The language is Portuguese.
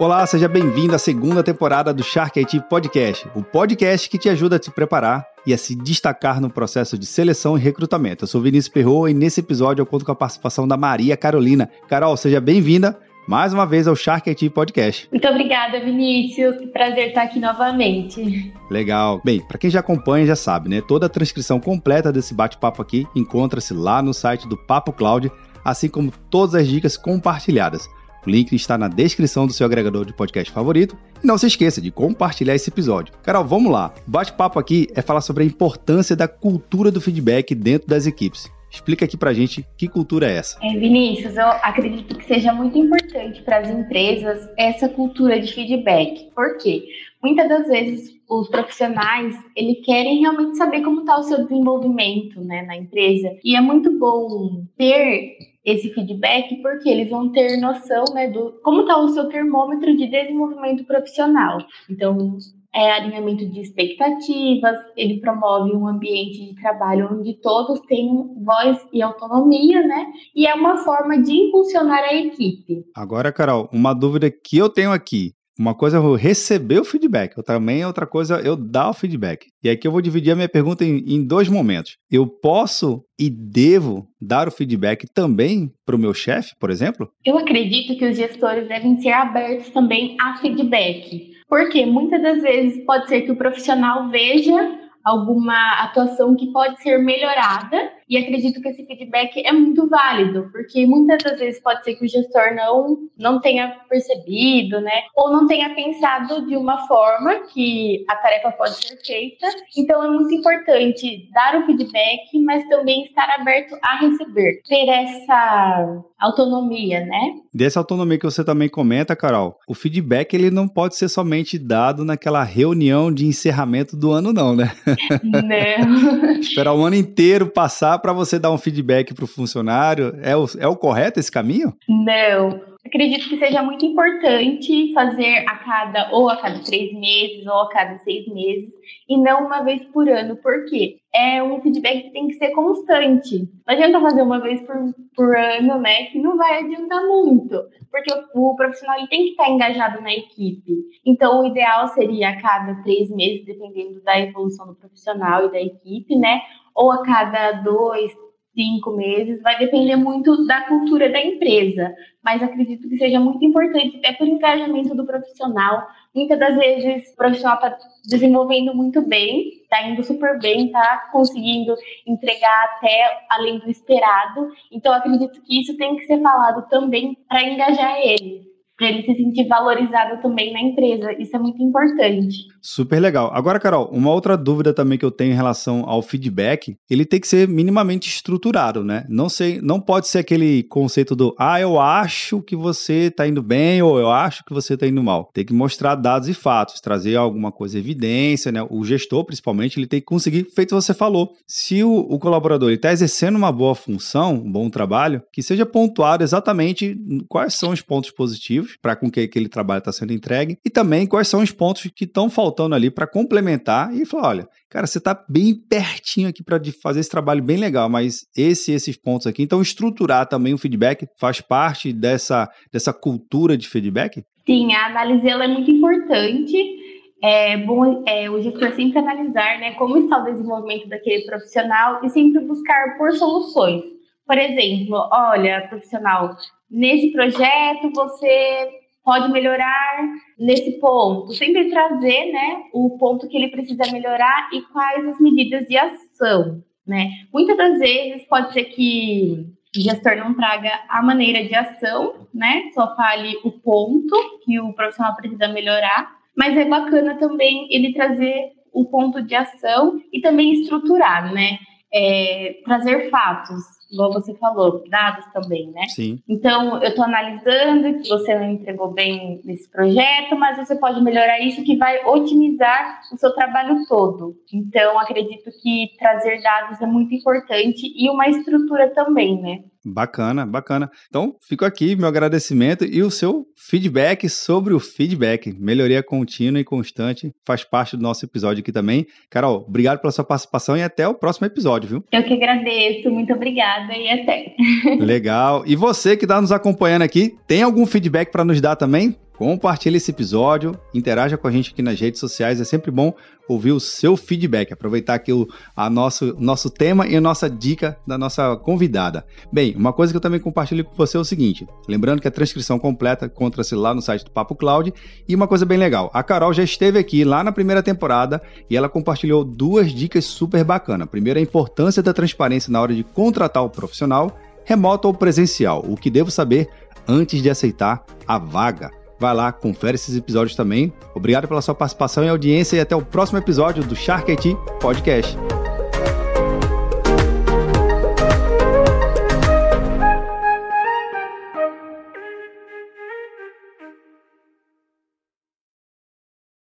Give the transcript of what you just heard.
Olá, seja bem-vindo à segunda temporada do Shark IT Podcast, o podcast que te ajuda a te preparar e a se destacar no processo de seleção e recrutamento. Eu sou Vinícius Perro e nesse episódio eu conto com a participação da Maria Carolina. Carol, seja bem-vinda mais uma vez ao Shark IT Podcast. Muito obrigada, Vinícius. Que prazer estar aqui novamente. Legal. Bem, para quem já acompanha já sabe, né? Toda a transcrição completa desse bate-papo aqui encontra-se lá no site do Papo Cloud, assim como todas as dicas compartilhadas. O link está na descrição do seu agregador de podcast favorito. E não se esqueça de compartilhar esse episódio. Carol, vamos lá. O bate-papo aqui é falar sobre a importância da cultura do feedback dentro das equipes. Explica aqui pra gente que cultura é essa. É, Vinícius, eu acredito que seja muito importante para as empresas essa cultura de feedback. Por quê? Muitas das vezes os profissionais, eles querem realmente saber como está o seu desenvolvimento né, na empresa. E é muito bom ter esse feedback, porque eles vão ter noção né, do como está o seu termômetro de desenvolvimento profissional. Então, é alinhamento de expectativas, ele promove um ambiente de trabalho onde todos têm voz e autonomia, né? E é uma forma de impulsionar a equipe. Agora, Carol, uma dúvida que eu tenho aqui. Uma coisa é eu receber o feedback, também outra coisa eu dar o feedback. E aqui eu vou dividir a minha pergunta em, em dois momentos. Eu posso e devo dar o feedback também para o meu chefe, por exemplo? Eu acredito que os gestores devem ser abertos também a feedback. Porque muitas das vezes pode ser que o profissional veja alguma atuação que pode ser melhorada e acredito que esse feedback é muito válido, porque muitas das vezes pode ser que o gestor não, não tenha percebido, né? Ou não tenha pensado de uma forma que a tarefa pode ser feita. Então é muito importante dar o feedback, mas também estar aberto a receber. Ter essa autonomia, né? Dessa autonomia que você também comenta, Carol, o feedback ele não pode ser somente dado naquela reunião de encerramento do ano, não, né? Não. Esperar o ano inteiro passar para você dar um feedback para o funcionário? É o, é o correto esse caminho? Não. Acredito que seja muito importante fazer a cada, ou a cada três meses, ou a cada seis meses, e não uma vez por ano. Por quê? É um feedback que tem que ser constante. Não adianta fazer uma vez por, por ano, né? Que não vai adiantar muito. Porque o, o profissional tem que estar engajado na equipe. Então, o ideal seria a cada três meses, dependendo da evolução do profissional e da equipe, né? ou a cada dois, cinco meses, vai depender muito da cultura da empresa, mas acredito que seja muito importante, até por engajamento do profissional. Muitas das vezes o profissional está desenvolvendo muito bem, está indo super bem, está conseguindo entregar até além do esperado, então acredito que isso tem que ser falado também para engajar ele para ele se sentir valorizado também na empresa. Isso é muito importante. Super legal. Agora, Carol, uma outra dúvida também que eu tenho em relação ao feedback, ele tem que ser minimamente estruturado, né? Não sei, não pode ser aquele conceito do ah, eu acho que você está indo bem ou eu acho que você está indo mal. Tem que mostrar dados e fatos, trazer alguma coisa evidência, né? O gestor, principalmente, ele tem que conseguir, feito você falou, se o, o colaborador está exercendo uma boa função, um bom trabalho, que seja pontuado exatamente quais são os pontos positivos para com que aquele trabalho está sendo entregue e também quais são os pontos que estão faltando ali para complementar e falar, olha, cara, você está bem pertinho aqui para fazer esse trabalho bem legal, mas esse esses pontos aqui, então estruturar também o feedback faz parte dessa, dessa cultura de feedback? Sim, a análise ela é muito importante. É bom é, o gestor sempre analisar né, como está o desenvolvimento daquele profissional e sempre buscar por soluções. Por exemplo, olha, profissional, nesse projeto você pode melhorar nesse ponto. Sempre trazer, né, o ponto que ele precisa melhorar e quais as medidas de ação, né? Muitas das vezes pode ser que o gestor não traga a maneira de ação, né? Só fale o ponto que o profissional precisa melhorar, mas é bacana também ele trazer o ponto de ação e também estruturar, né? É, trazer fatos, igual você falou, dados também, né? Sim. Então, eu estou analisando que você não entregou bem nesse projeto, mas você pode melhorar isso que vai otimizar o seu trabalho todo. Então, acredito que trazer dados é muito importante e uma estrutura também, né? Bacana, bacana. Então, fico aqui meu agradecimento e o seu feedback sobre o feedback. Melhoria contínua e constante faz parte do nosso episódio aqui também. Carol, obrigado pela sua participação e até o próximo episódio, viu? Eu que agradeço, muito obrigada e até. Legal. E você que está nos acompanhando aqui, tem algum feedback para nos dar também? Compartilhe esse episódio, interaja com a gente aqui nas redes sociais, é sempre bom ouvir o seu feedback, aproveitar aqui o a nosso, nosso tema e a nossa dica da nossa convidada. Bem, uma coisa que eu também compartilho com você é o seguinte, lembrando que a transcrição completa encontra-se lá no site do Papo Cloud, e uma coisa bem legal, a Carol já esteve aqui lá na primeira temporada e ela compartilhou duas dicas super bacanas. Primeiro, a importância da transparência na hora de contratar o profissional, remoto ou presencial, o que devo saber antes de aceitar a vaga. Vai lá, confere esses episódios também. Obrigado pela sua participação e audiência e até o próximo episódio do Shark IT Podcast.